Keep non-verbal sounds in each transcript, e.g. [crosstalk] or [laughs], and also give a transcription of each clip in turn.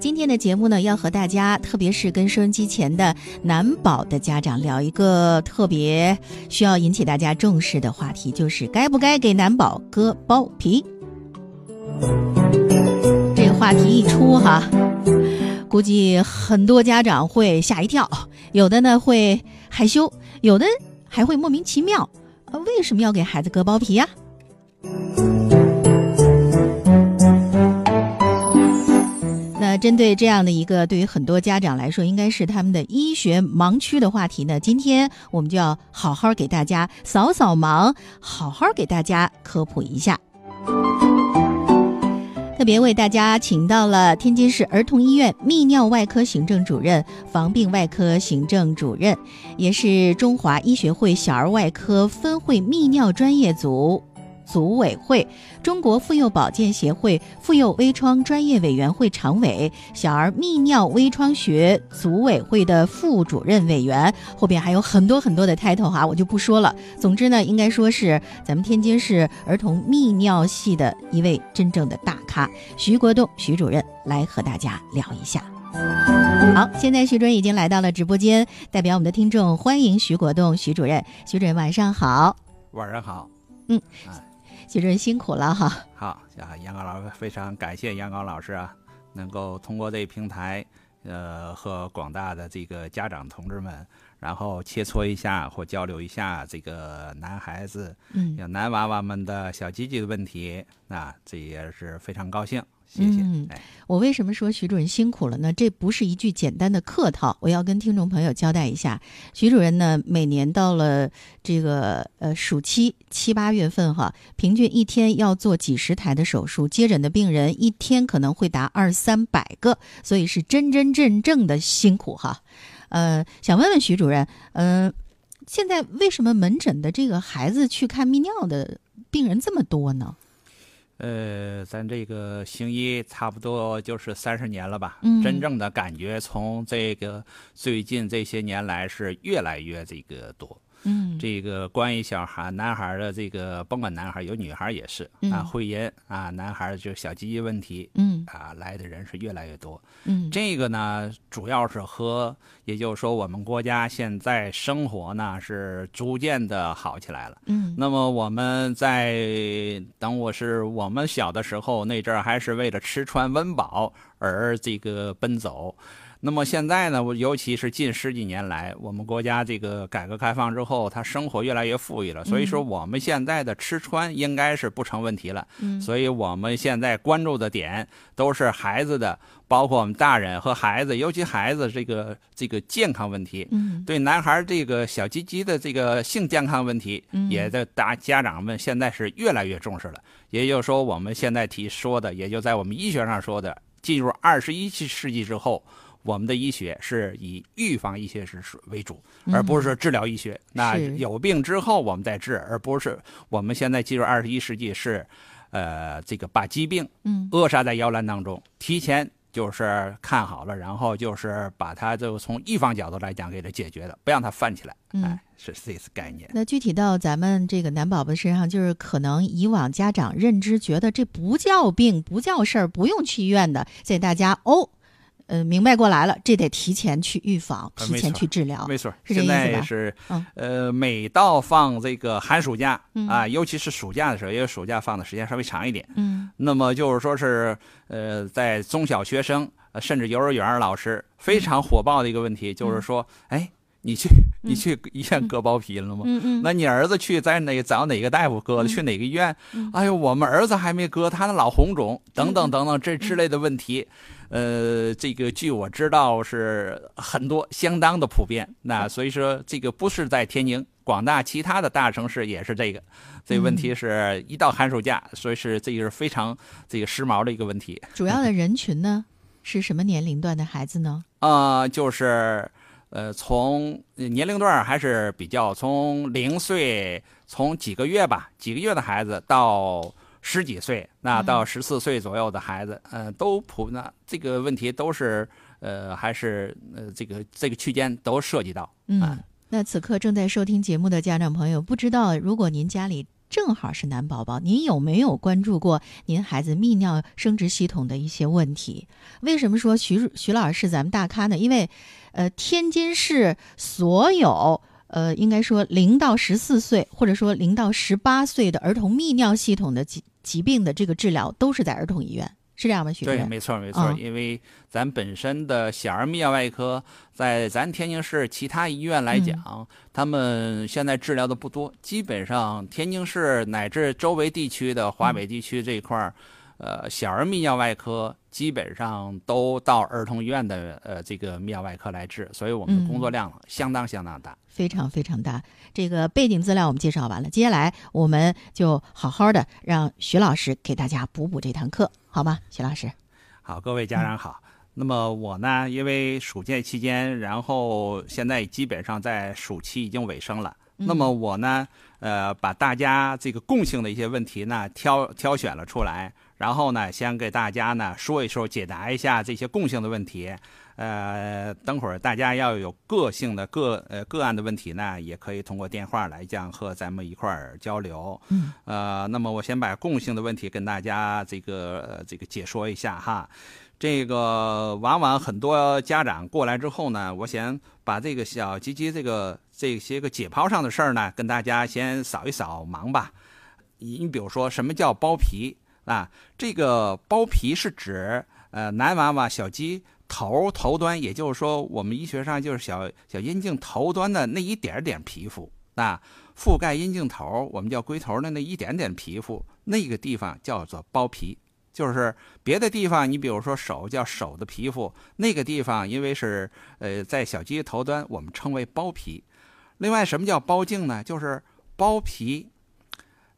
今天的节目呢，要和大家，特别是跟收音机前的男宝的家长聊一个特别需要引起大家重视的话题，就是该不该给男宝割包皮。这个话题一出哈，估计很多家长会吓一跳，有的呢会害羞，有的还会莫名其妙，呃，为什么要给孩子割包皮呀？针对这样的一个对于很多家长来说，应该是他们的医学盲区的话题呢，今天我们就要好好给大家扫扫盲，好好给大家科普一下。特别为大家请到了天津市儿童医院泌尿外科行政主任、防病外科行政主任，也是中华医学会小儿外科分会泌尿专业组。组委会、中国妇幼保健协会妇幼微创专业委员会常委、小儿泌尿微创学组委会的副主任委员，后边还有很多很多的 title 哈，我就不说了。总之呢，应该说是咱们天津市儿童泌尿系的一位真正的大咖，徐国栋徐主任来和大家聊一下。好，现在徐主任已经来到了直播间，代表我们的听众欢迎徐国栋徐主任。徐主任晚上好。晚上好。嗯。徐主任辛苦了哈！好啊，杨高老师非常感谢杨高老师啊，能够通过这个平台，呃，和广大的这个家长同志们，然后切磋一下或交流一下这个男孩子、嗯，男娃娃们的小鸡鸡的问题，那这也是非常高兴。谢谢。嗯，我为什么说徐主任辛苦了呢？这不是一句简单的客套，我要跟听众朋友交代一下。徐主任呢，每年到了这个呃暑期七八月份哈，平均一天要做几十台的手术，接诊的病人一天可能会达二三百个，所以是真真正正的辛苦哈。呃，想问问徐主任，嗯，现在为什么门诊的这个孩子去看泌尿的病人这么多呢？呃，咱这个行医差不多就是三十年了吧。嗯，真正的感觉从这个最近这些年来是越来越这个多。嗯，这个关于小孩、男孩的这个，甭管男孩有女孩也是啊，会阴啊，男孩就小鸡鸡问题，嗯啊，来的人是越来越多。嗯，这个呢，主要是和，也就是说，我们国家现在生活呢是逐渐的好起来了。嗯，那么我们在等我是我们小的时候那阵儿，还是为了吃穿温饱而这个奔走。那么现在呢，尤其是近十几年来，我们国家这个改革开放之后，他生活越来越富裕了，所以说我们现在的吃穿应该是不成问题了。嗯，所以我们现在关注的点都是孩子的，包括我们大人和孩子，尤其孩子这个这个健康问题。嗯，对男孩这个小鸡鸡的这个性健康问题，也在大家长们现在是越来越重视了。也就是说，我们现在提说的，也就在我们医学上说的，进入二十一世纪之后。我们的医学是以预防医学是为主，而不是说治疗医学。那有病之后我们再治，而不是我们现在进入二十一世纪是，呃，这个把疾病扼杀在摇篮当中，提前就是看好了，然后就是把它就从预防角度来讲给它解决了，不让它犯起来。哎，是这次概念。那具体到咱们这个男宝宝身上，就是可能以往家长认知觉得这不叫病，不叫事儿，不用去医院的，在大家哦。呃，明白过来了，这得提前去预防，提前去治疗，没错。是这意思吧？是，呃，每到放这个寒暑假啊，尤其是暑假的时候，因为暑假放的时间稍微长一点。嗯。那么就是说是，呃，在中小学生，甚至幼儿园老师非常火爆的一个问题，就是说，哎，你去你去医院割包皮了吗？嗯嗯。那你儿子去在哪找哪个大夫割的？去哪个医院？哎呦，我们儿子还没割，他那老红肿，等等等等这之类的问题。呃，这个据我知道是很多，相当的普遍。那所以说，这个不是在天津，广大其他的大城市也是这个。这个问题是一到寒暑假，所以是这个是非常这个时髦的一个问题。主要的人群呢，是什么年龄段的孩子呢？啊，就是呃，从年龄段还是比较从零岁，从几个月吧，几个月的孩子到。十几岁，那到十四岁左右的孩子，嗯，都普那这个问题都是，呃，还是呃，这个这个区间都涉及到。嗯，那此刻正在收听节目的家长朋友，不知道如果您家里。正好是男宝宝，您有没有关注过您孩子泌尿生殖系统的一些问题？为什么说徐徐老师是咱们大咖呢？因为，呃，天津市所有呃，应该说零到十四岁或者说零到十八岁的儿童泌尿系统的疾疾病的这个治疗都是在儿童医院。是这样吗？徐对，没错，没错。因为咱本身的小儿泌尿外科，在咱天津市其他医院来讲，他们现在治疗的不多。基本上，天津市乃至周围地区的华北地区这一块儿，呃，小儿泌尿外科基本上都到儿童医院的呃这个泌尿外科来治，所以我们的工作量相当相当大，非常非常大。这个背景资料我们介绍完了，接下来我们就好好的让徐老师给大家补补这堂课。好吗，徐老师？好，各位家长好。那么我呢，因为暑假期间，然后现在基本上在暑期已经尾声了。那么我呢，呃，把大家这个共性的一些问题呢挑挑选了出来，然后呢，先给大家呢说一说，解答一下这些共性的问题。呃，等会儿大家要有个性的个呃个案的问题呢，也可以通过电话来讲和咱们一块儿交流。嗯。呃，那么我先把共性的问题跟大家这个这个解说一下哈。这个往往很多家长过来之后呢，我先把这个小鸡鸡这个这些个解剖上的事儿呢，跟大家先扫一扫盲吧。你你比如说，什么叫包皮啊？这个包皮是指呃男娃娃小鸡。头头端，也就是说，我们医学上就是小小阴茎头端的那一点点皮肤啊，覆盖阴茎头，我们叫龟头的那一点点皮肤，那个地方叫做包皮。就是别的地方，你比如说手叫手的皮肤，那个地方因为是呃在小鸡头端，我们称为包皮。另外，什么叫包茎呢？就是包皮，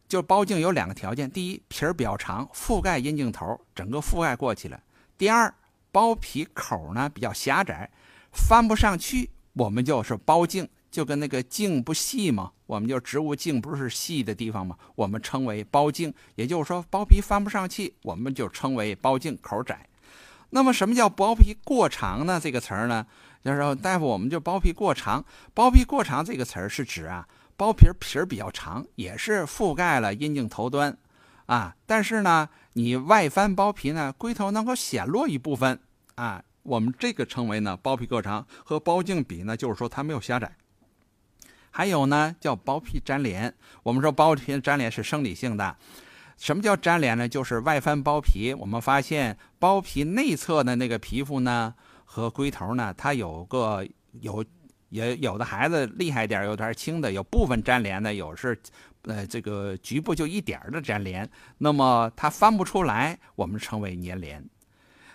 就包茎有两个条件：第一，皮儿比较长，覆盖阴茎头，整个覆盖过去了；第二。包皮口呢比较狭窄，翻不上去，我们就是包茎，就跟那个茎不细嘛，我们就植物茎不是细的地方嘛，我们称为包茎。也就是说，包皮翻不上去，我们就称为包茎口窄。那么，什么叫包皮过长呢？这个词儿呢，就是说大夫，我们就包皮过长。包皮过长这个词儿是指啊，包皮皮儿比较长，也是覆盖了阴茎头端啊，但是呢，你外翻包皮呢，龟头能够显露一部分。啊，我们这个称为呢包皮过长，和包茎比呢，就是说它没有狭窄。还有呢叫包皮粘连，我们说包皮粘连是生理性的。什么叫粘连呢？就是外翻包皮，我们发现包皮内侧的那个皮肤呢和龟头呢，它有个有也有的孩子厉害点，有点轻的，有部分粘连的，有是呃这个局部就一点的粘连，那么它翻不出来，我们称为粘连。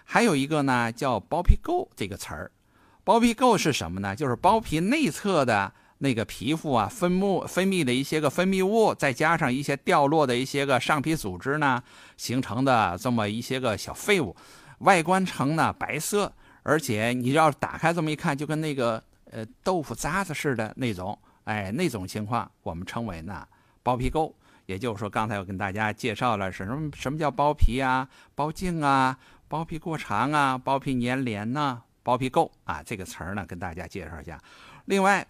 还有一个呢，叫包皮垢这个词儿。包皮垢是什么呢？就是包皮内侧的那个皮肤啊，分泌分泌的一些个分泌物，再加上一些掉落的一些个上皮组织呢，形成的这么一些个小废物，外观呈呢白色，而且你要打开这么一看，就跟那个呃豆腐渣子似的那种，哎，那种情况我们称为呢包皮垢。也就是说，刚才我跟大家介绍了什么？什么叫包皮啊？包茎啊？包皮过长啊，包皮粘连呐，包皮垢啊，这个词儿呢，跟大家介绍一下。另外，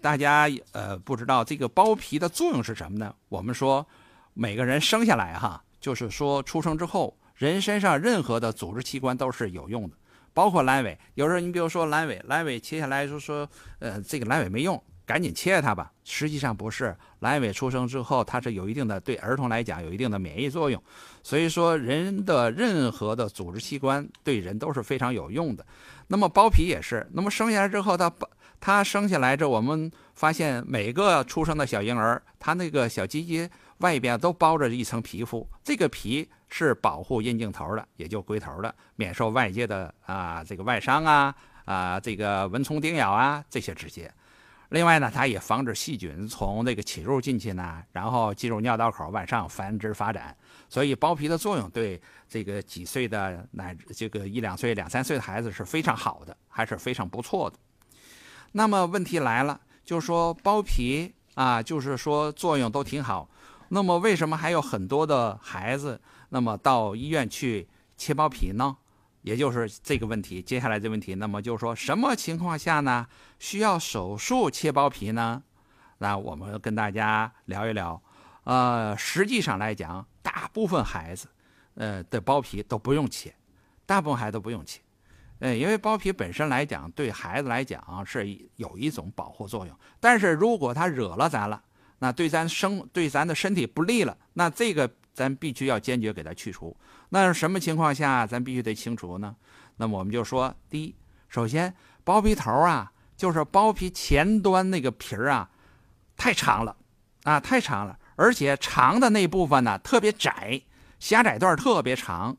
大家呃不知道这个包皮的作用是什么呢？我们说每个人生下来哈，就是说出生之后，人身上任何的组织器官都是有用的，包括阑尾。有时候你比如说阑尾，阑尾切下来就说，呃，这个阑尾没用。赶紧切它吧！实际上不是，阑尾出生之后，它是有一定的对儿童来讲有一定的免疫作用。所以说，人的任何的组织器官对人都是非常有用的。那么包皮也是。那么生下来之后，它包它生下来这，我们发现每个出生的小婴儿，他那个小鸡鸡外边都包着一层皮肤，这个皮是保护阴茎头的，也就龟头的，免受外界的啊这个外伤啊啊这个蚊虫叮咬啊这些直接。另外呢，它也防止细菌从这个侵入进去呢，然后进入尿道口往上繁殖发展。所以包皮的作用对这个几岁的乃这个一两岁、两三岁的孩子是非常好的，还是非常不错的。那么问题来了，就是说包皮啊，就是说作用都挺好，那么为什么还有很多的孩子那么到医院去切包皮呢？也就是这个问题，接下来这问题，那么就是说什么情况下呢需要手术切包皮呢？那我们跟大家聊一聊，呃，实际上来讲，大部分孩子，呃的包皮都不用切，大部分孩子都不用切，呃，因为包皮本身来讲，对孩子来讲是有一种保护作用。但是如果他惹了咱了，那对咱生对咱的身体不利了，那这个咱必须要坚决给它去除。那什么情况下咱必须得清除呢？那么我们就说，第一，首先包皮头啊，就是包皮前端那个皮儿啊，太长了，啊，太长了。而且长的那部分呢特别窄，狭窄段特别长。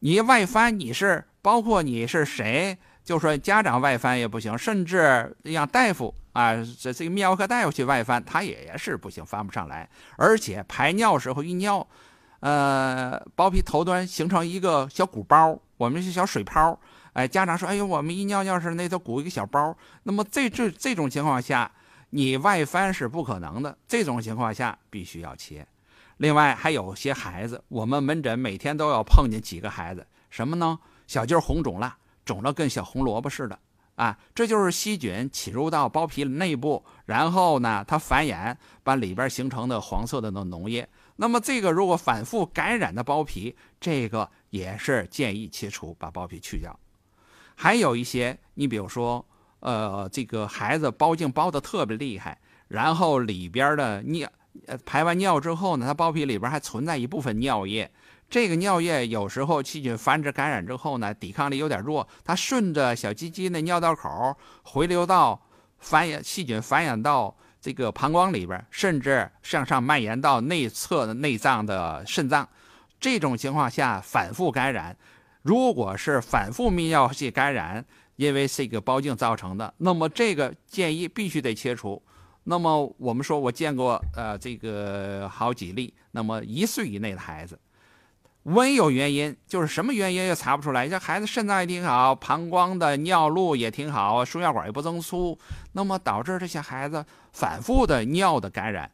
你外翻，你是包括你是谁，就说家长外翻也不行，甚至让大夫啊，这这个泌尿科大夫去外翻，他也是不行，翻不上来。而且排尿时候一尿，呃，包皮头端形成一个小鼓包，我们是小水泡。哎，家长说，哎呦，我们一尿尿时那都鼓一个小包。那么这这这种情况下。你外翻是不可能的，这种情况下必须要切。另外还有些孩子，我们门诊每天都要碰见几个孩子，什么呢？小鸡红肿了，肿了跟小红萝卜似的啊，这就是细菌侵入到包皮内部，然后呢它繁衍，把里边形成的黄色的那脓液。那么这个如果反复感染的包皮，这个也是建议切除，把包皮去掉。还有一些，你比如说。呃，这个孩子包茎包的特别厉害，然后里边的尿，排完尿之后呢，他包皮里边还存在一部分尿液。这个尿液有时候细菌繁殖感染之后呢，抵抗力有点弱，它顺着小鸡鸡那尿道口回流到繁衍细菌繁衍到这个膀胱里边，甚至向上蔓延到内侧的内脏的肾脏。这种情况下反复感染，如果是反复泌尿系感染。因为这个包茎造成的，那么这个建议必须得切除。那么我们说，我见过呃这个好几例，那么一岁以内的孩子，温有原因，就是什么原因也查不出来。这孩子肾脏也挺好，膀胱的尿路也挺好，输尿管也不增粗，那么导致这些孩子反复的尿的感染。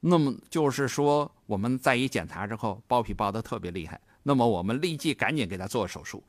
那么就是说，我们再一检查之后，包皮包的特别厉害，那么我们立即赶紧给他做手术。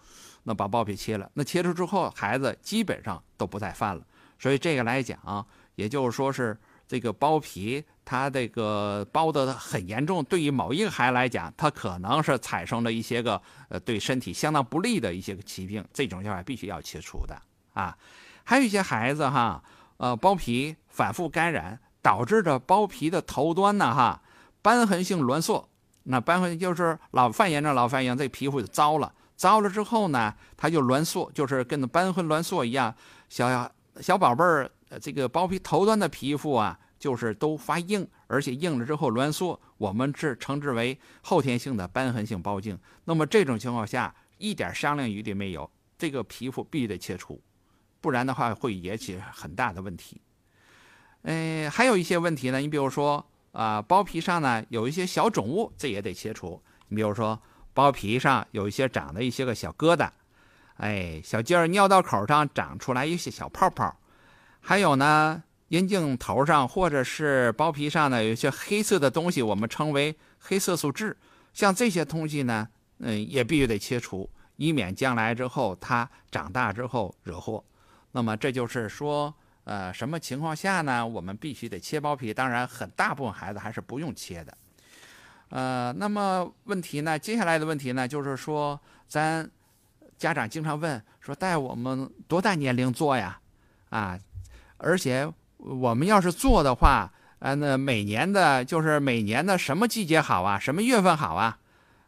那把包皮切了，那切除之后，孩子基本上都不再犯了。所以这个来讲，也就是说是这个包皮，它这个包的很严重，对于某一个孩子来讲，他可能是产生了一些个呃对身体相当不利的一些个疾病，这种情况必须要切除的啊。还有一些孩子哈，呃，包皮反复感染，导致着包皮的头端呢哈，瘢痕性挛缩。那瘢痕就是老犯炎症，老犯炎，这皮肤就糟了。糟了之后呢，它就挛缩，就是跟那瘢痕挛缩一样。小小宝贝儿，呃这个包皮头端的皮肤啊，就是都发硬，而且硬了之后挛缩，我们是称之为后天性的瘢痕性包茎。那么这种情况下，一点商量余地没有，这个皮肤必须得切除，不然的话会引起很大的问题。哎，还有一些问题呢，你比如说啊，包皮上呢有一些小肿物，这也得切除。你比如说。包皮上有一些长的一些个小疙瘩，哎，小鸡儿尿道口上长出来一些小泡泡，还有呢，阴茎头上或者是包皮上呢有一些黑色的东西，我们称为黑色素痣，像这些东西呢，嗯，也必须得切除，以免将来之后它长大之后惹祸。那么这就是说，呃，什么情况下呢，我们必须得切包皮？当然，很大部分孩子还是不用切的。呃，那么问题呢？接下来的问题呢，就是说，咱家长经常问说，带我们多大年龄做呀？啊，而且我们要是做的话，呃，那每年的，就是每年的什么季节好啊？什么月份好啊？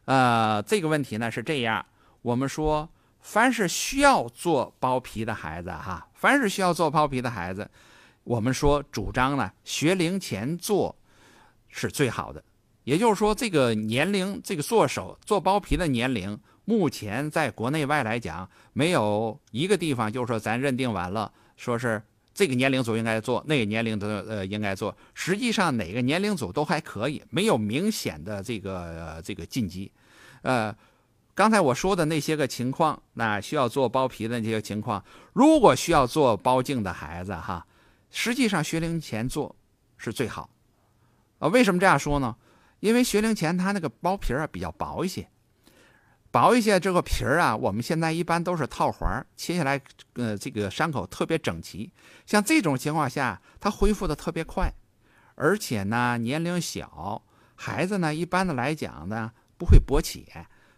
呃，这个问题呢是这样，我们说，凡是需要做包皮的孩子哈，凡是需要做包皮的孩子，我们说主张呢，学龄前做是最好的。也就是说，这个年龄，这个做手做包皮的年龄，目前在国内外来讲，没有一个地方就是说咱认定完了，说是这个年龄组应该做，那个年龄的呃应该做。实际上哪个年龄组都还可以，没有明显的这个这个禁忌。呃，刚才我说的那些个情况，那需要做包皮的那些情况，如果需要做包茎的孩子哈，实际上学龄前做是最好。啊，为什么这样说呢？因为学龄前他那个包皮啊比较薄一些，薄一些这个皮儿啊，我们现在一般都是套环切下来，呃，这个伤口特别整齐。像这种情况下，它恢复的特别快，而且呢年龄小，孩子呢，一般的来讲呢，不会勃起，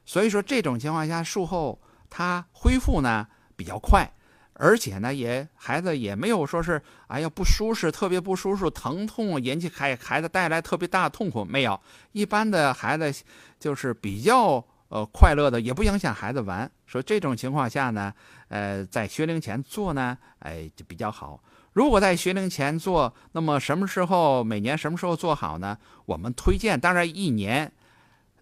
所以说这种情况下术后他恢复呢比较快，而且呢也孩子也没有说是哎呀不舒适，特别不舒适，疼痛引起孩孩子带来特别大的痛苦没有，一般的孩子就是比较呃快乐的，也不影响孩子玩，所以这种情况下呢，呃在学龄前做呢，哎就比较好。如果在学龄前做，那么什么时候每年什么时候做好呢？我们推荐，当然一年，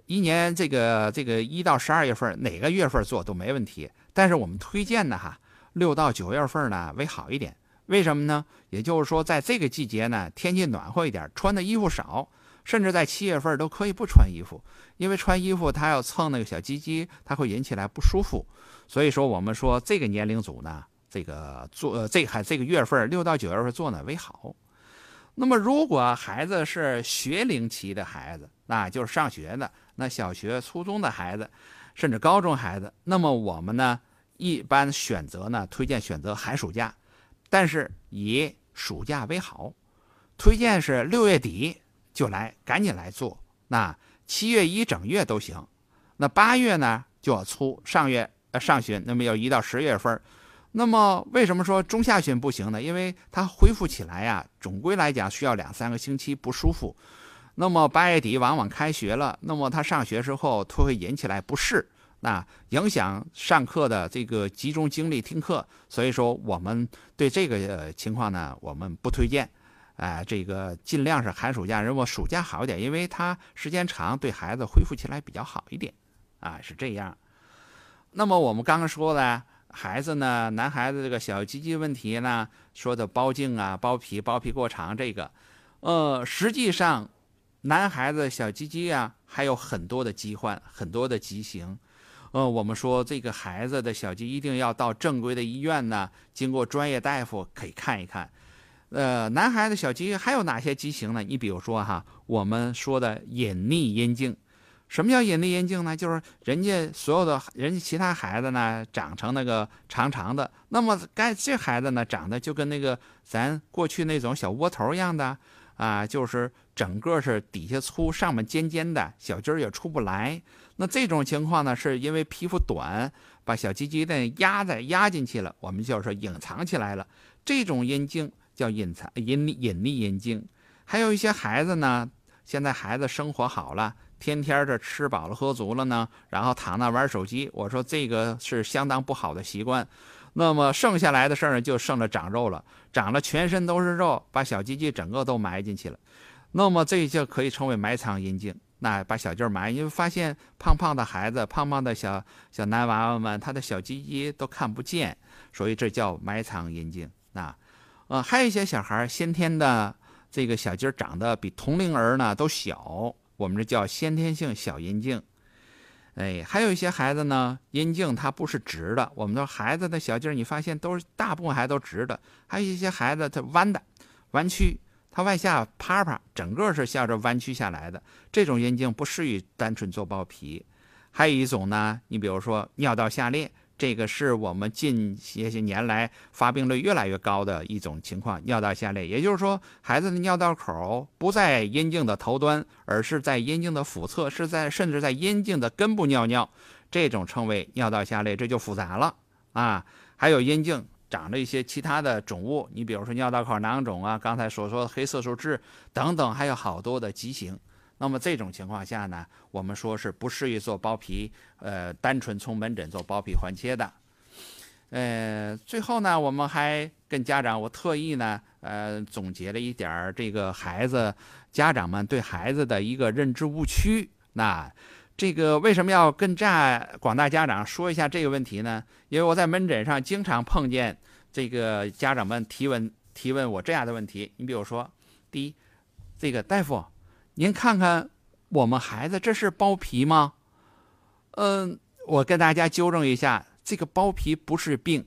一年这个这个一到十二月份哪个月份做都没问题。但是我们推荐的哈，六到九月份呢为好一点。为什么呢？也就是说在这个季节呢，天气暖和一点，穿的衣服少，甚至在七月份都可以不穿衣服，因为穿衣服它要蹭那个小鸡鸡，它会引起来不舒服。所以说我们说这个年龄组呢。这个做，这还这个月份六到九月份做呢为好。那么，如果孩子是学龄期的孩子，那就是上学的，那小学、初中的孩子，甚至高中孩子，那么我们呢一般选择呢推荐选择寒暑假，但是以暑假为好，推荐是六月底就来，赶紧来做。那七月一整月都行。那八月呢就要出上月呃上旬，那么要一到十月份。那么为什么说中下旬不行呢？因为它恢复起来呀，总归来讲需要两三个星期不舒服。那么八月底往往开学了，那么他上学之后，他会引起来不适，那影响上课的这个集中精力听课。所以说，我们对这个情况呢，我们不推荐。哎，这个尽量是寒暑假，如果暑假好一点，因为它时间长，对孩子恢复起来比较好一点。啊，是这样。那么我们刚刚说的。孩子呢，男孩子这个小鸡鸡问题呢，说的包茎啊、包皮、包皮过长这个，呃，实际上，男孩子小鸡鸡啊，还有很多的疾患，很多的畸形，呃，我们说这个孩子的小鸡一定要到正规的医院呢，经过专业大夫可以看一看，呃，男孩子小鸡还有哪些畸形呢？你比如说哈，我们说的隐匿阴茎。什么叫隐匿阴茎呢？就是人家所有的人家其他孩子呢，长成那个长长的，那么该这孩子呢，长得就跟那个咱过去那种小窝头一样的啊，就是整个是底下粗，上面尖尖的，小鸡儿也出不来。那这种情况呢，是因为皮肤短，把小鸡鸡呢压在压进去了，我们就说隐藏起来了。这种阴茎叫隐藏隐隐匿阴茎。还有一些孩子呢，现在孩子生活好了。天天这吃饱了喝足了呢，然后躺那玩手机。我说这个是相当不好的习惯。那么剩下来的事儿呢，就剩了长肉了，长了全身都是肉，把小鸡鸡整个都埋进去了。那么这就可以称为埋藏阴茎。那把小鸡儿埋，因为发现胖胖的孩子、胖胖的小小男娃娃们，他的小鸡鸡都看不见，所以这叫埋藏阴茎。那，呃，还有一些小孩先天的这个小鸡儿长得比同龄儿呢都小。我们这叫先天性小阴茎，哎，还有一些孩子呢，阴茎它不是直的。我们说孩子的小鸡儿，你发现都是大部分孩子都直的，还有一些孩子他弯的，弯曲，它外下啪啪，整个是向着弯曲下来的。这种阴茎不适宜单纯做包皮。还有一种呢，你比如说尿道下裂。这个是我们近些些年来发病率越来越高的一种情况，尿道下裂。也就是说，孩子的尿道口不在阴茎的头端，而是在阴茎的腹侧，是在甚至在阴茎的根部尿尿，这种称为尿道下裂，这就复杂了啊。还有阴茎长着一些其他的肿物，你比如说尿道口囊肿啊，刚才所说的黑色素痣等等，还有好多的畸形。那么这种情况下呢，我们说是不适宜做包皮，呃，单纯从门诊做包皮环切的。呃，最后呢，我们还跟家长，我特意呢，呃，总结了一点儿这个孩子家长们对孩子的一个认知误区。那这个为什么要跟这广大家长说一下这个问题呢？因为我在门诊上经常碰见这个家长们提问提问我这样的问题。你比如说，第一，这个大夫。您看看，我们孩子这是包皮吗？嗯，我跟大家纠正一下，这个包皮不是病，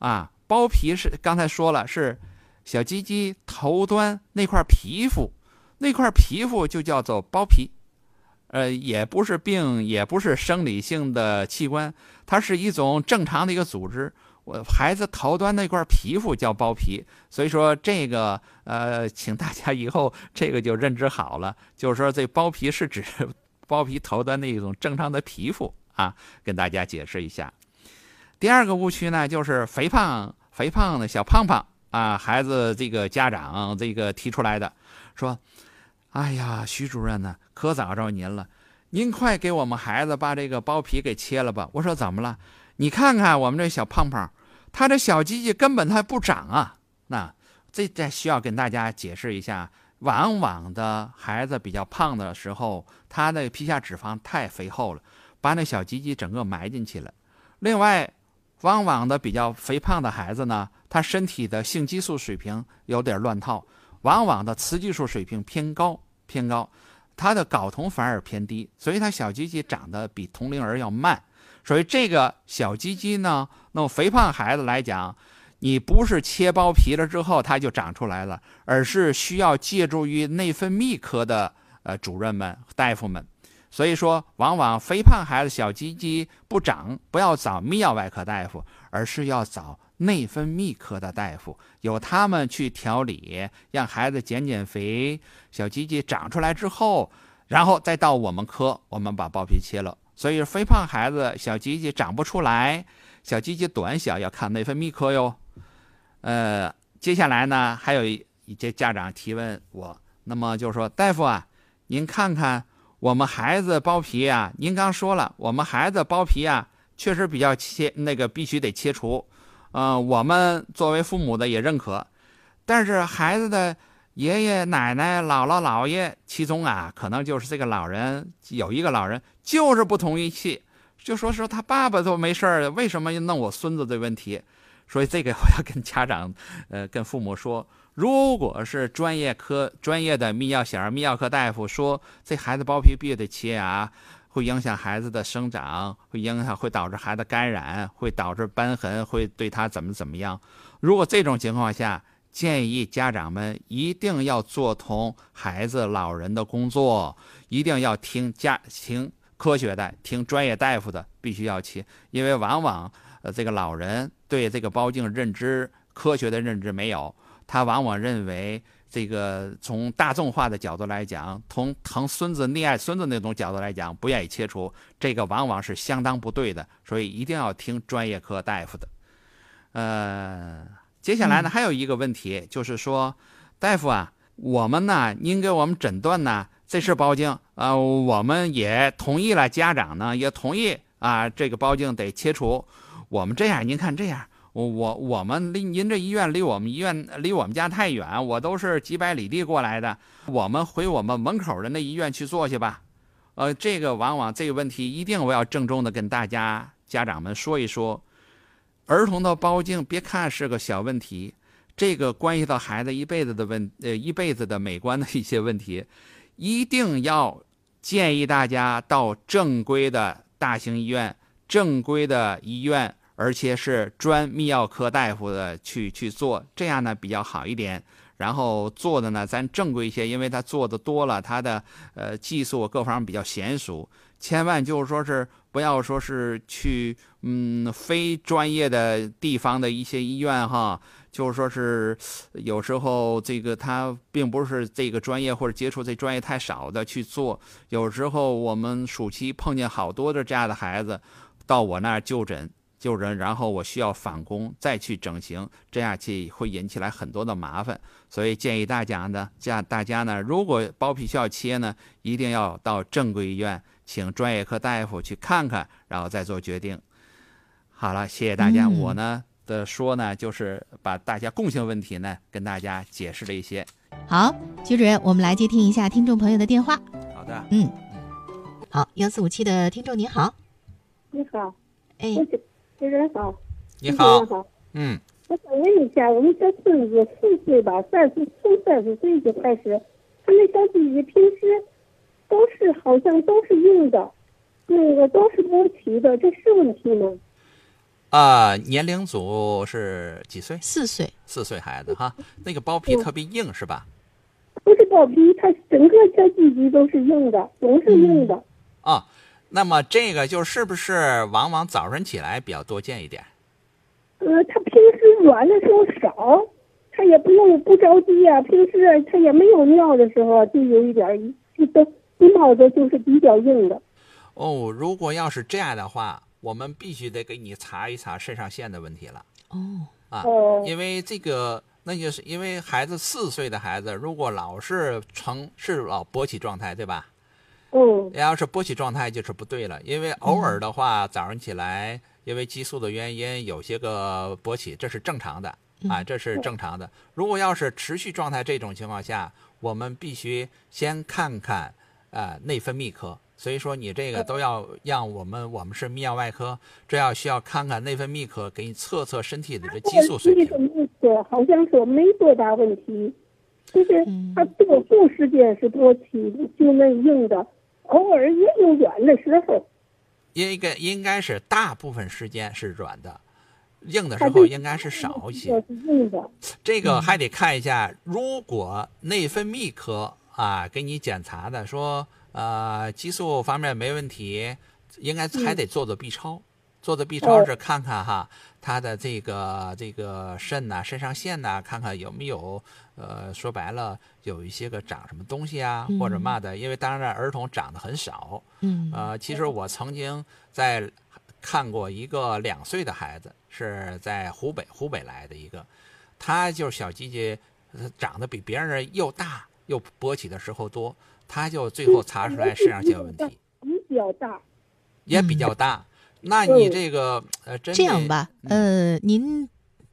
啊，包皮是刚才说了是小鸡鸡头端那块皮肤，那块皮肤就叫做包皮，呃，也不是病，也不是生理性的器官，它是一种正常的一个组织。我孩子头端那块皮肤叫包皮，所以说这个呃，请大家以后这个就认知好了，就是说这包皮是指包皮头端的一种正常的皮肤啊，跟大家解释一下。第二个误区呢，就是肥胖肥胖的小胖胖啊，孩子这个家长这个提出来的，说，哎呀，徐主任呢，可找着您了，您快给我们孩子把这个包皮给切了吧。我说怎么了？你看看我们这小胖胖，他这小鸡鸡根本他不长啊。那这这需要跟大家解释一下，往往的孩子比较胖的时候，他的皮下脂肪太肥厚了，把那小鸡鸡整个埋进去了。另外，往往的比较肥胖的孩子呢，他身体的性激素水平有点乱套，往往的雌激素水平偏高偏高，他的睾酮反而偏低，所以他小鸡鸡长得比同龄人要慢。所以这个小鸡鸡呢，那么肥胖孩子来讲，你不是切包皮了之后它就长出来了，而是需要借助于内分泌科的呃主任们、大夫们。所以说，往往肥胖孩子小鸡鸡不长，不要找泌尿外科大夫，而是要找内分泌科的大夫，由他们去调理，让孩子减减肥，小鸡鸡长出来之后，然后再到我们科，我们把包皮切了。所以，肥胖孩子小鸡鸡长不出来，小鸡鸡短小，要看内分泌科哟。呃，接下来呢，还有一些家长提问我，那么就是说，大夫啊，您看看我们孩子包皮啊，您刚说了，我们孩子包皮啊，确实比较切，那个必须得切除。嗯，我们作为父母的也认可，但是孩子的。爷爷奶奶、姥姥姥爷，其中啊，可能就是这个老人有一个老人就是不同意去，就说说他爸爸都没事儿，为什么弄我孙子的问题？所以这个我要跟家长，呃，跟父母说，如果是专业科专业的泌尿小儿泌尿科大夫说这孩子包皮必须得切啊，会影响孩子的生长，会影响会导致孩子感染，会导致瘢痕，会对他怎么怎么样？如果这种情况下，建议家长们一定要做同孩子、老人的工作，一定要听家听科学的，听专业大夫的，必须要切。因为往往呃这个老人对这个包茎认知科学的认知没有，他往往认为这个从大众化的角度来讲，从疼孙子溺爱孙子那种角度来讲，不愿意切除，这个往往是相当不对的。所以一定要听专业科大夫的，呃。接下来呢，还有一个问题，就是说，大夫啊，我们呢，您给我们诊断呢，这是包茎，呃，我们也同意了，家长呢也同意啊，这个包茎得切除。我们这样，您看这样，我我我们离您这医院离我们医院离我们家太远，我都是几百里地过来的，我们回我们门口的那医院去做去吧。呃，这个往往这个问题一定我要郑重的跟大家家长们说一说。儿童的包茎，别看是个小问题，这个关系到孩子一辈子的问，呃，一辈子的美观的一些问题，一定要建议大家到正规的大型医院、正规的医院，而且是专泌尿科大夫的去去做，这样呢比较好一点。然后做的呢，咱正规一些，因为他做的多了，他的呃技术各方面比较娴熟，千万就是说是。不要说是去嗯非专业的地方的一些医院哈，就是说是有时候这个他并不是这个专业或者接触这专业太少的去做，有时候我们暑期碰见好多的这样的孩子到我那儿就诊就诊，然后我需要返工再去整形，这样去会引起来很多的麻烦，所以建议大家呢，这样大家呢，如果包皮需要切呢，一定要到正规医院。请专业科大夫去看看，然后再做决定。好了，谢谢大家。我呢的说呢，就是把大家共性问题呢跟大家解释了一些。好，徐主任，我们来接听一下听众朋友的电话。好的，嗯，好，幺四五七的听众您好。你好，哎，主任好。你好。好。嗯。我想问一下，我们家孙子四岁吧，三十从三四岁就开始，他们小弟弟平时。都是好像都是硬的，那个都是包皮的，这是问题吗？啊，年龄组是几岁？四岁，四岁孩子哈，那个包皮特别硬是吧？不是包包皮，它整个小鸡鸡都是硬的，都是硬的。啊，那么这个就是不是往往早晨起来比较多见一点？呃，他平时软的时候少，他也不用不着急呀。平时他也没有尿的时候，就有一点儿，就都一冒着就是比较硬的。哦，如果要是这样的话，我们必须得给你查一查肾上腺的问题了。哦，啊，哦因为这个，那就是因为孩子四岁的孩子，如果老是呈是老勃起状态，对吧？嗯要是勃起状态就是不对了，因为偶尔的话，早上起来因为激素的原因有些个勃起，这是正常的啊，这是正常的。如果要是持续状态这种情况下，我们必须先看看呃内分泌科。所以说你这个都要让我们我们是泌尿外科，这要需要看看内分泌科，给你测测身体里的激素水这平。个说好像说没多大问题，就是嗯它多数时间是多起，就那硬的，偶尔也有软的时候。应该应该是大部分时间是软的，硬的时候应该是少一些。这个还得看一下，如果内分泌科啊给你检查的说，呃，激素方面没问题，应该还得做做 B 超。做做 B 超是看看哈，他的这个这个肾呐、肾上腺呐、看看有没有呃，说白了有一些个长什么东西啊，或者嘛的。因为当然儿童长得很少，嗯呃，其实我曾经在看过一个两岁的孩子，是在湖北湖北来的一个，他就是小鸡鸡呃长得比别人又大又勃起的时候多，他就最后查出来肾上腺有问题，比较大。也比较大。那你这个呃，真这样吧，呃，您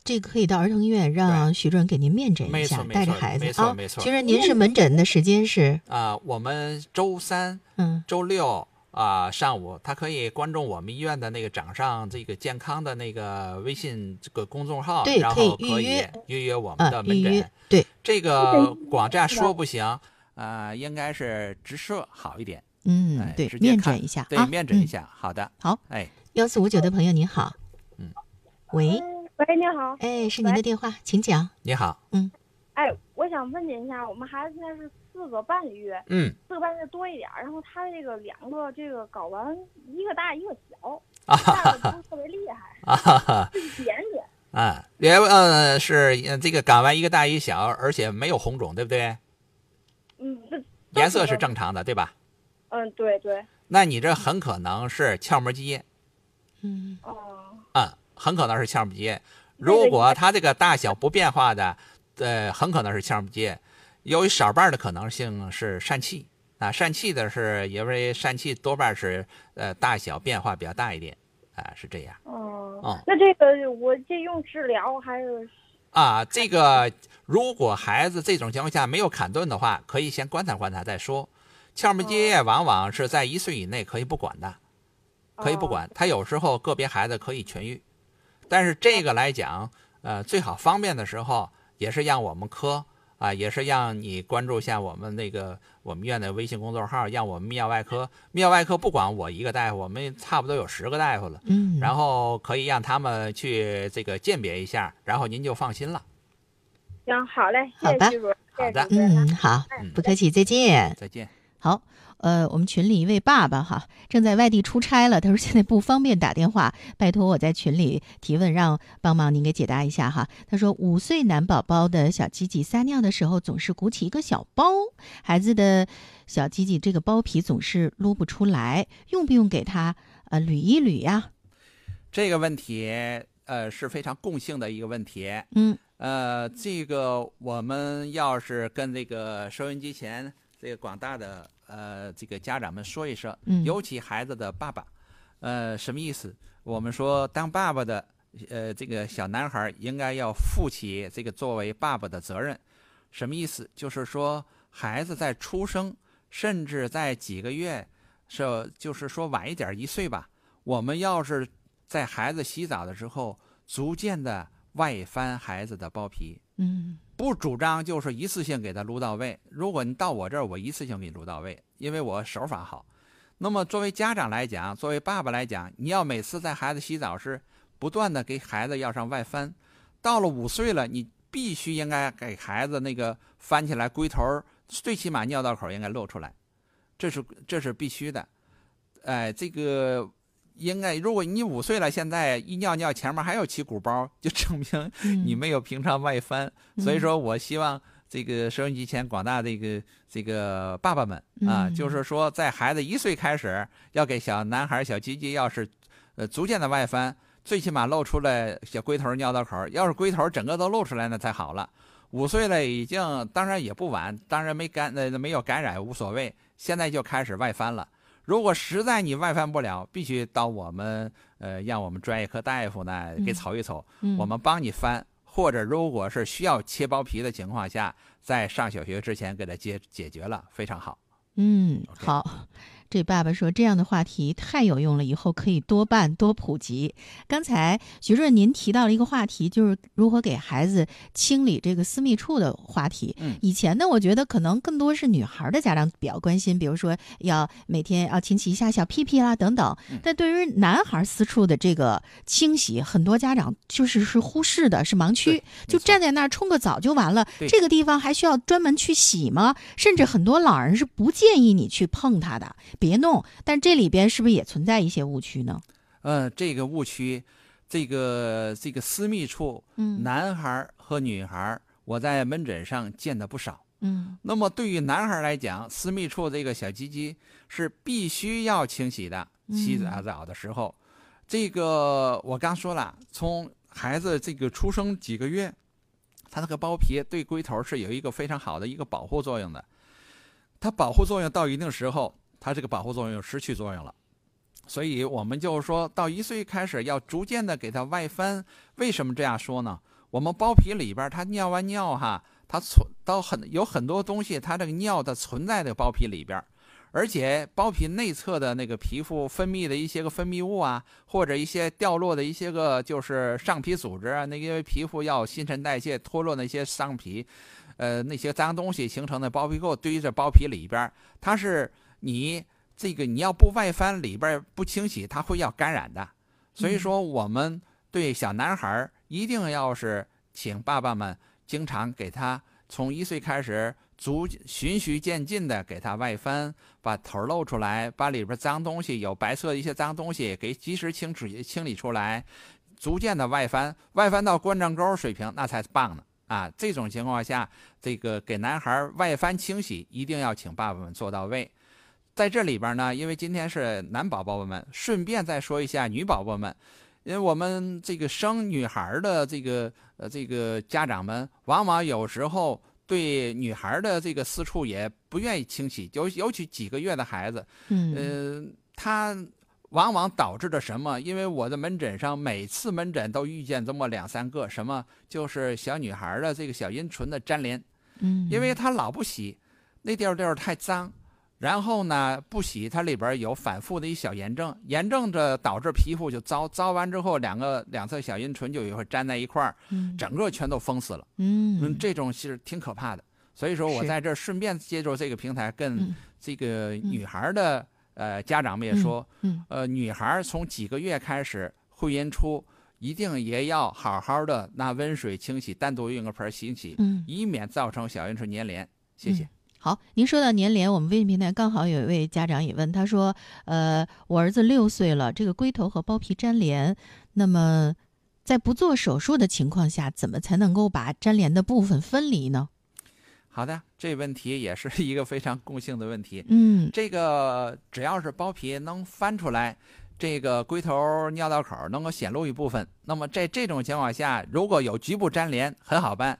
这个可以到儿童医院让徐主任给您面诊一下，带着孩子没错啊没。错徐主任，您是门诊的时间是啊、我们周三、嗯周六啊、上午，他可以关注我们医院的那个掌上这个健康的那个微信这个公众号，然后可以约预约我们啊的门诊。预约对，这个光这样说不行，呃，应该是直射好一点，哎，嗯对，面直接看一下啊，嗯。面诊一下，好的，好，哎，幺四五九的朋友您好，嗯，喂，喂，你好，哎，是您的电话，请讲。你好，嗯。哎，我想问您一下，我们孩子现在是四个半月，嗯，四个半月多一点儿，然后他这个两个这个睾丸一个大一个小，啊哈大的不是特别厉害，啊哈哈，就一点点。啊，连嗯是呃这个睾丸一个大一小，而且没有红肿，对不对？嗯，这颜色是正常的，对吧？嗯，对对，那你这很可能是鞘膜积液，嗯哦、嗯，很可能是鞘膜积液。如果它这个大小不变化的，呃，很可能是鞘膜积液。有一少半的可能性是疝气啊，疝气的是因为疝气多半是呃大小变化比较大一点啊，是这样哦、哦那这个我这用治疗还是啊。这个如果孩子这种情况下没有砍断的话，可以先观察观察再说。鞘膜积液往往是在一岁以内可以不管的，可以不管。他有时候个别孩子可以痊愈，但是这个来讲，呃，最好方便的时候，也是让我们科啊，也是让你关注一下我们那个我们院的微信公众号，让我们泌尿外科，泌尿外科不管我一个大夫，我们差不多有十个大夫了，嗯，然后可以让他们去这个鉴别一下，然后您就放心了。行，好嘞，谢好吧谢徐主任，谢谢好的嗯好，嗯不客气，再见。再见。好，呃，我们群里一位爸爸哈，正在外地出差了，他说现在不方便打电话，拜托我在群里提问，让帮忙您给解答一下哈。他说五岁男宝宝的小鸡鸡撒尿的时候总是鼓起一个小包，孩子的小鸡鸡这个包皮总是撸不出来，用不用给他呃捋一捋呀？这个问题呃是非常共性的一个问题。嗯呃，这个我们要是跟这个收音机前这个广大的呃这个家长们说一声，嗯尤其孩子的爸爸，呃，什么意思？我们说当爸爸的，呃，这个小男孩应该要负起这个作为爸爸的责任。什么意思？就是说孩子在出生，甚至在几个月，是就是说晚一点一岁吧，我们要是在孩子洗澡的时候，逐渐的外翻孩子的包皮，嗯不主张就是一次性给他撸到位。如果你到我这儿，我一次性给你撸到位，因为我手法好。那么作为家长来讲，作为爸爸来讲，你要每次在孩子洗澡时，不断的给孩子要上外翻。到了五岁了，你必须应该给孩子那个翻起来龟头，最起码尿道口应该露出来，这是这是必须的。哎，这个应该，如果你五岁了，现在一尿尿前面还有起鼓包，就证明你没有平常外翻。所以说我希望这个收音机前广大这个这个爸爸们啊，就是说在孩子一岁开始，要给小男孩小鸡鸡要是呃逐渐的外翻，最起码露出来小龟头尿道口，要是龟头整个都露出来那才好了。五岁了已经，当然也不晚，当然没感呃没有感染无所谓，现在就开始外翻了。如果实在你外翻不了，必须到我们呃，让我们专业科大夫呢给瞅一瞅，我们帮你翻，或者如果是需要切包皮的情况下，在上小学之前给他解解决了，非常好。嗯，好。这爸爸说这样的话题太有用了，以后可以多办多普及。刚才徐主任您提到了一个话题，就是如何给孩子清理这个私密处的话题。嗯，以前呢，我觉得可能更多是女孩的家长比较关心，比如说要每天要清洗一下小屁屁啦等等。但对于男孩私处的这个清洗，很多家长就是是忽视的，是盲区，就站在那儿冲个澡就完了。这个地方还需要专门去洗吗？甚至很多老人是不建议你去碰它的。别弄，但这里边是不是也存在一些误区呢？嗯，这个误区，这个这个私密处，嗯，男孩和女孩，我在门诊上见的不少。嗯，那么对于男孩来讲，私密处这个小鸡鸡是必须要清洗的。洗澡澡的时候，这个我刚说了，从孩子这个出生几个月，他那个包皮对龟头是有一个非常好的一个保护作用的。它保护作用到一定时候。它这个保护作用失去作用了，所以我们就是说到一岁开始要逐渐的给它外翻。为什么这样说呢？我们包皮里边它尿完尿哈，它存到很有很多东西，它这个尿的存在的包皮里边，而且包皮内侧的那个皮肤分泌的一些个分泌物啊，或者一些掉落的一些个就是上皮组织啊，那因为皮肤要新陈代谢脱落那些上皮，呃那些脏东西形成的包皮垢堆在包皮里边，它是。你这个你要不外翻里边不清洗，它会要感染的。所以说，我们对小男孩一定要是请爸爸们经常给他从一岁开始，逐循序渐进的给他外翻，把头露出来，把里边脏东西有白色的一些脏东西给及时清除清理出来，逐渐的外翻，外翻到冠状沟水平那才棒呢啊！这种情况下，这个给男孩外翻清洗一定要请爸爸们做到位。在这里边呢，因为今天是男宝宝们，顺便再说一下女宝宝们，因为我们这个生女孩的这个呃这个家长们，往往有时候对女孩的这个私处也不愿意清洗，尤尤其几个月的孩子，嗯，他往往导致的什么？因为我的门诊上每次门诊都遇见这么两三个，什么就是小女孩的这个小阴唇的粘连，嗯，因为她老不洗，那地儿地儿太脏。然后呢，不洗，它里边有反复的一小炎症，炎症这导致皮肤就糟，糟完之后，两个两侧小阴唇就也会粘在一块儿，整个全都封死了。嗯，这种是挺可怕的。所以说我在这顺便借助这个平台，跟这个女孩的呃家长们也说，呃，女孩从几个月开始会阴出，一定也要好好的拿温水清洗，单独用个盆洗洗，以免造成小阴唇粘连。谢谢。好，您说到粘连，我们微信平台刚好有一位家长也问，他说：“呃，我儿子六岁了，这个龟头和包皮粘连，那么在不做手术的情况下，怎么才能够把粘连的部分分离呢？”好的，这问题也是 [laughs] 一个非常共性的问题。嗯，这个只要是包皮能翻出来，这个龟头尿道口能够显露一部分，那么在这种情况下，如果有局部粘连，很好办。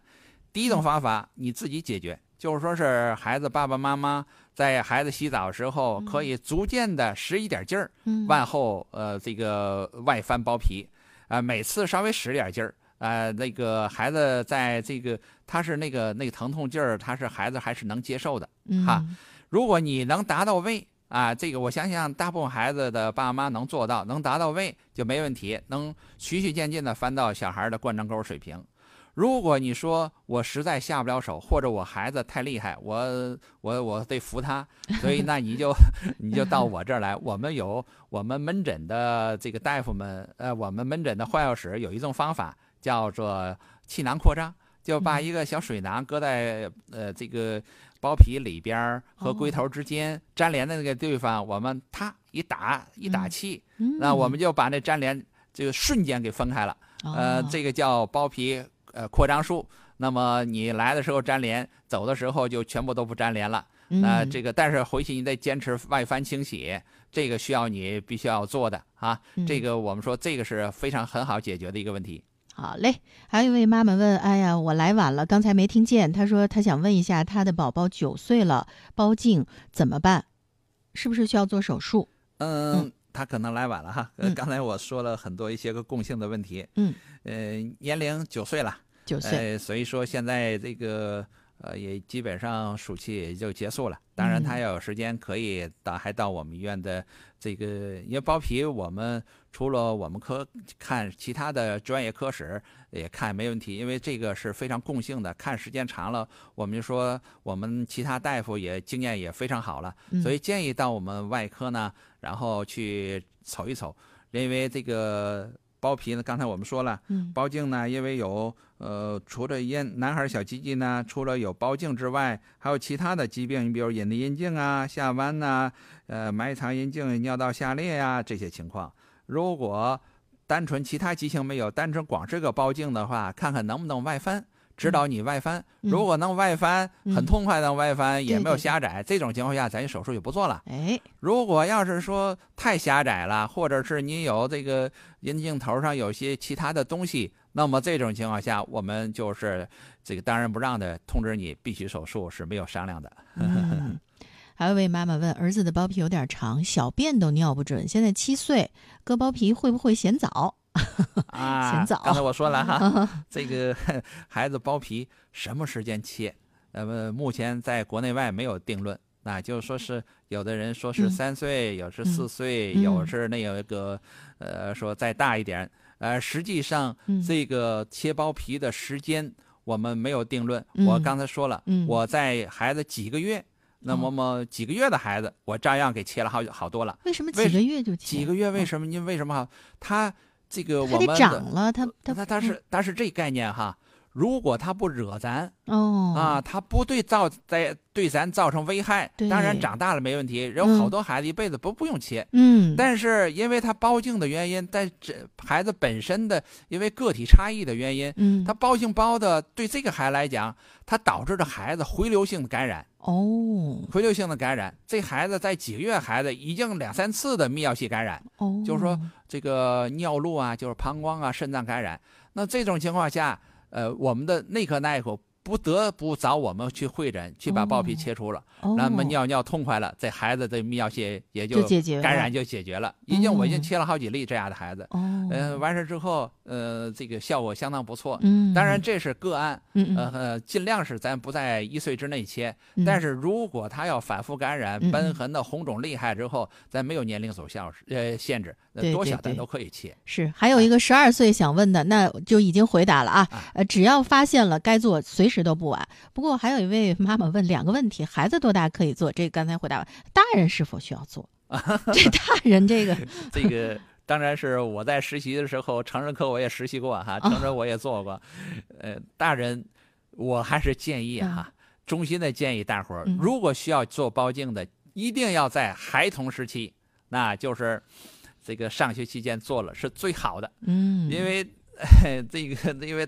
第一种方法，你自己解决。就是说，是孩子爸爸妈妈在孩子洗澡时候，可以逐渐的使一点劲儿，往后呃这个外翻包皮，啊，每次稍微使点劲儿，呃，那个孩子在这个他是那个那个疼痛劲儿，他是孩子还是能接受的哈。如果你能达到位啊，这个我想想大部分孩子的爸妈能做到，能达到位就没问题，能循序渐进的翻到小孩的灌肠沟水平。如果你说我实在下不了手，或者我孩子太厉害，我我我得扶他，[laughs] 所以那你就 [laughs] 你就到我这儿来。我们有我们门诊的这个大夫们，呃，我们门诊的化药室有一种方法叫做气囊扩张，就把一个小水囊搁在呃这个包皮里边儿和龟头之间粘连的那个地方，我们啪一打一打气，那我们就把那粘连这个瞬间给分开了。呃，这个叫包皮呃扩张术。那么你来的时候粘连，走的时候就全部都不粘连了。那这个但是回去你得坚持外翻清洗，这个需要你必须要做的啊。这个我们说这个是非常很好解决的一个问题。好嘞，还有一位妈妈问：哎呀，我来晚了，刚才没听见。她说她想问一下，她的宝宝九岁了，包茎怎么办？是不是需要做手术？嗯，她可能来晚了哈。刚才我说了很多一些个共性的问题。嗯，呃，年龄九岁了，九岁，所以说现在这个。呃，也基本上暑期也就结束了。当然，他要有时间可以到，还到我们医院的这个，因为包皮，我们除了我们科看，其他的专业科室也看没问题。因为这个是非常共性的，看时间长了，我们就说我们其他大夫也经验也非常好了，所以建议到我们外科呢，然后去瞅一瞅，因为这个。包皮呢？刚才我们说了，包茎呢，因为有呃，除了阴男孩小鸡鸡呢，除了有包茎之外，还有其他的疾病，你比如隐匿阴茎啊、下弯呐、呃埋藏阴茎、尿道下裂呀这些情况。如果单纯其他畸形没有，单纯光是个包茎的话，看看能不能外翻。指导你外翻，如果能外翻，很痛快的外翻，也没有狭窄，这种情况下，咱手术就不做了。哎，如果要是说太狭窄了，或者是你有这个阴茎头上有些其他的东西，那么这种情况下，我们就是这个当仁不让的通知你必须手术，是没有商量的。还有位妈妈问，儿子的包皮有点长，小便都尿不准，现在七岁，割包皮会不会嫌早？啊。刚才我说了哈，[laughs] 这个 [laughs] 孩子包皮什么时间切？那么目前在国内外没有定论。那就是说是有的人说是三岁，有是四岁，有是那有一个呃说再大一点。呃，实际上这个切包皮的时间我们没有定论。我刚才说了，我在孩子几个月，那么么几个月的孩子，我照样给切了好好多了。为什么几个月就切？几个月为什么？因为为什么？他。这个我们他他他他是他是这概念哈，如果他不惹咱哦啊，他不对造在对咱造成危害，当然长大了没问题。有好多孩子一辈子不不用切，嗯，但是因为他包茎的原因，但这孩子本身的因为个体差异的原因，嗯，他包茎包的对这个孩子来讲，它导致的孩子回流性的感染。哦，回流性的感染，这孩子在几个月孩子已经两三次的泌尿系感染，哦，就是说这个尿路啊，就是膀胱啊、肾脏感染。那这种情况下，呃，我们的内科大夫。不得不找我们去会诊，去把包皮切除了，那么尿尿痛快了，这孩子的泌尿系也就感染就解决了。已经我已经切了好几例这样的孩子，嗯，完事之后，呃，这个效果相当不错。嗯，当然这是个案，呃，尽量是咱不在一岁之内切。但是如果他要反复感染、瘢痕的红肿厉害之后，咱没有年龄走向呃限制，多小咱都可以切。是，还有一个十二岁想问的，那就已经回答了啊。呃，只要发现了该做，随时都不晚。不过还有一位妈妈问两个问题：孩子多大可以做？这刚才回答完，大人是否需要做？[laughs] 这大人这个 [laughs] 这个当然是我在实习的时候，成人课我也实习过哈，成人我也做过。呃，大人我还是建议哈，衷心的建议大伙儿，如果需要做包茎的，一定要在孩童时期，那就是这个上学期间做了是最好的。嗯，因为 [laughs] 这个因为。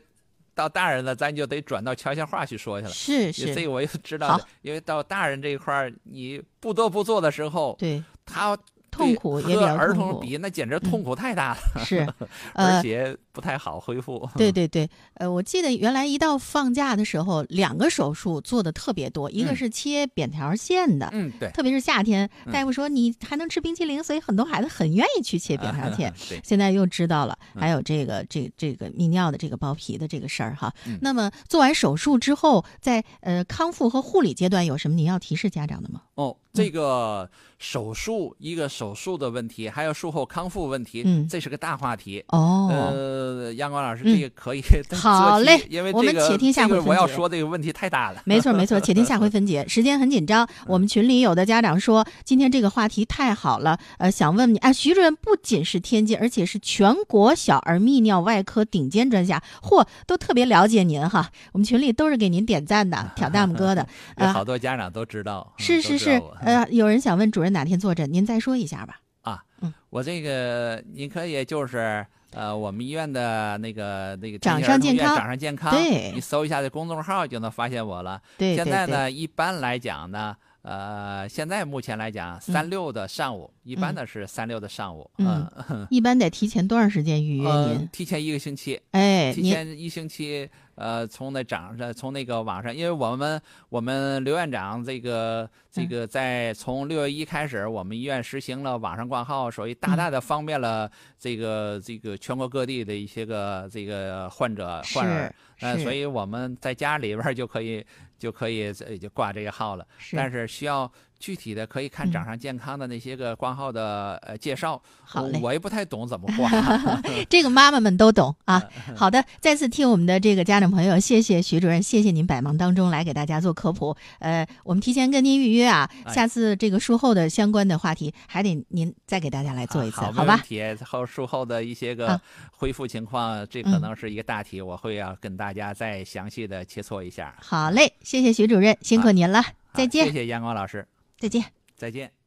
到大人了，咱就得转到悄悄话去说去了。是是，这个我也知道。因为到大人这一块儿，你不得不做的时候，对他。痛苦也和儿童比，那简直痛苦太大了。是，[laughs] 而且不太好恢复。对对 [laughs] 对，呃，我记得原来一到放假的时候，两个手术做的特别多，一个是切扁条线的，嗯，对，特别是夏天，大夫说你还能吃冰淇淋，所以很多孩子很愿意去切扁条线。[laughs] 对，现在又知道了，还有这个这这个泌尿的这个包皮的这个事儿哈。那么做完手术之后，在呃康复和护理阶段有什么您要提示家长的吗？哦。这个手术一个手术的问题，还有术后康复问题，嗯这是个大话题。哦，呃，阳光老师，嗯这个可以再好嘞因为这个我们且听下回分解我要说这个问题太大了。没错没错，且听下回 [laughs] 分解。时间很紧张，我们群里有的家长说，今天这个话题太好了，呃，想问问你，啊，徐主任不仅是天津，而且是全国小儿泌尿外科顶尖专家，嚯，都特别了解您哈。我们群里都是给您点赞的，挑 [laughs] 大拇哥的。有呃好多家长都知道，嗯是是是 [laughs] 呃，有人想问主任哪天坐诊，您再说一下吧。啊我这个您可以就是呃，我们医院的那个那个掌上健康掌上健康，对你搜一下这公众号就能发现我了。对，现在呢，一般来讲呢，呃，现在目前来讲，三六的上午，一般的是三六的上午，嗯嗯，一般得提前多长时间预约？提前一个星期，哎，提前一星期，呃，从那掌上，从那个网上，因为我们我们刘院长这个这嗯。个在从六月一开始，我们医院实行了网上挂号，所以嗯。大大的方便了这个这个全国各地的一些个这个患者患儿，呃，所以我们在家里边儿就可以就可以呃就挂这个号了。是但是需要具体的可以看嗯掌上健康的那些个挂号的呃介绍，好嘞我也不太懂怎么挂。[laughs] 这个妈妈们都懂啊。嗯好的，再次替我们的这个家长朋友，谢谢徐主任，谢谢您百忙当中来给大家做科普。呃，我们提前跟您预约啊，哎下次这个术后的相关的话题还得您再给大家来做一次，啊好，好吧？题。后术后的一些个啊恢复情况，这可嗯能是一个大题，我会要跟大家再详细的切磋一下。好嘞，谢谢徐主任，辛苦您了，再见谢，谢阳光老师，再见。再见。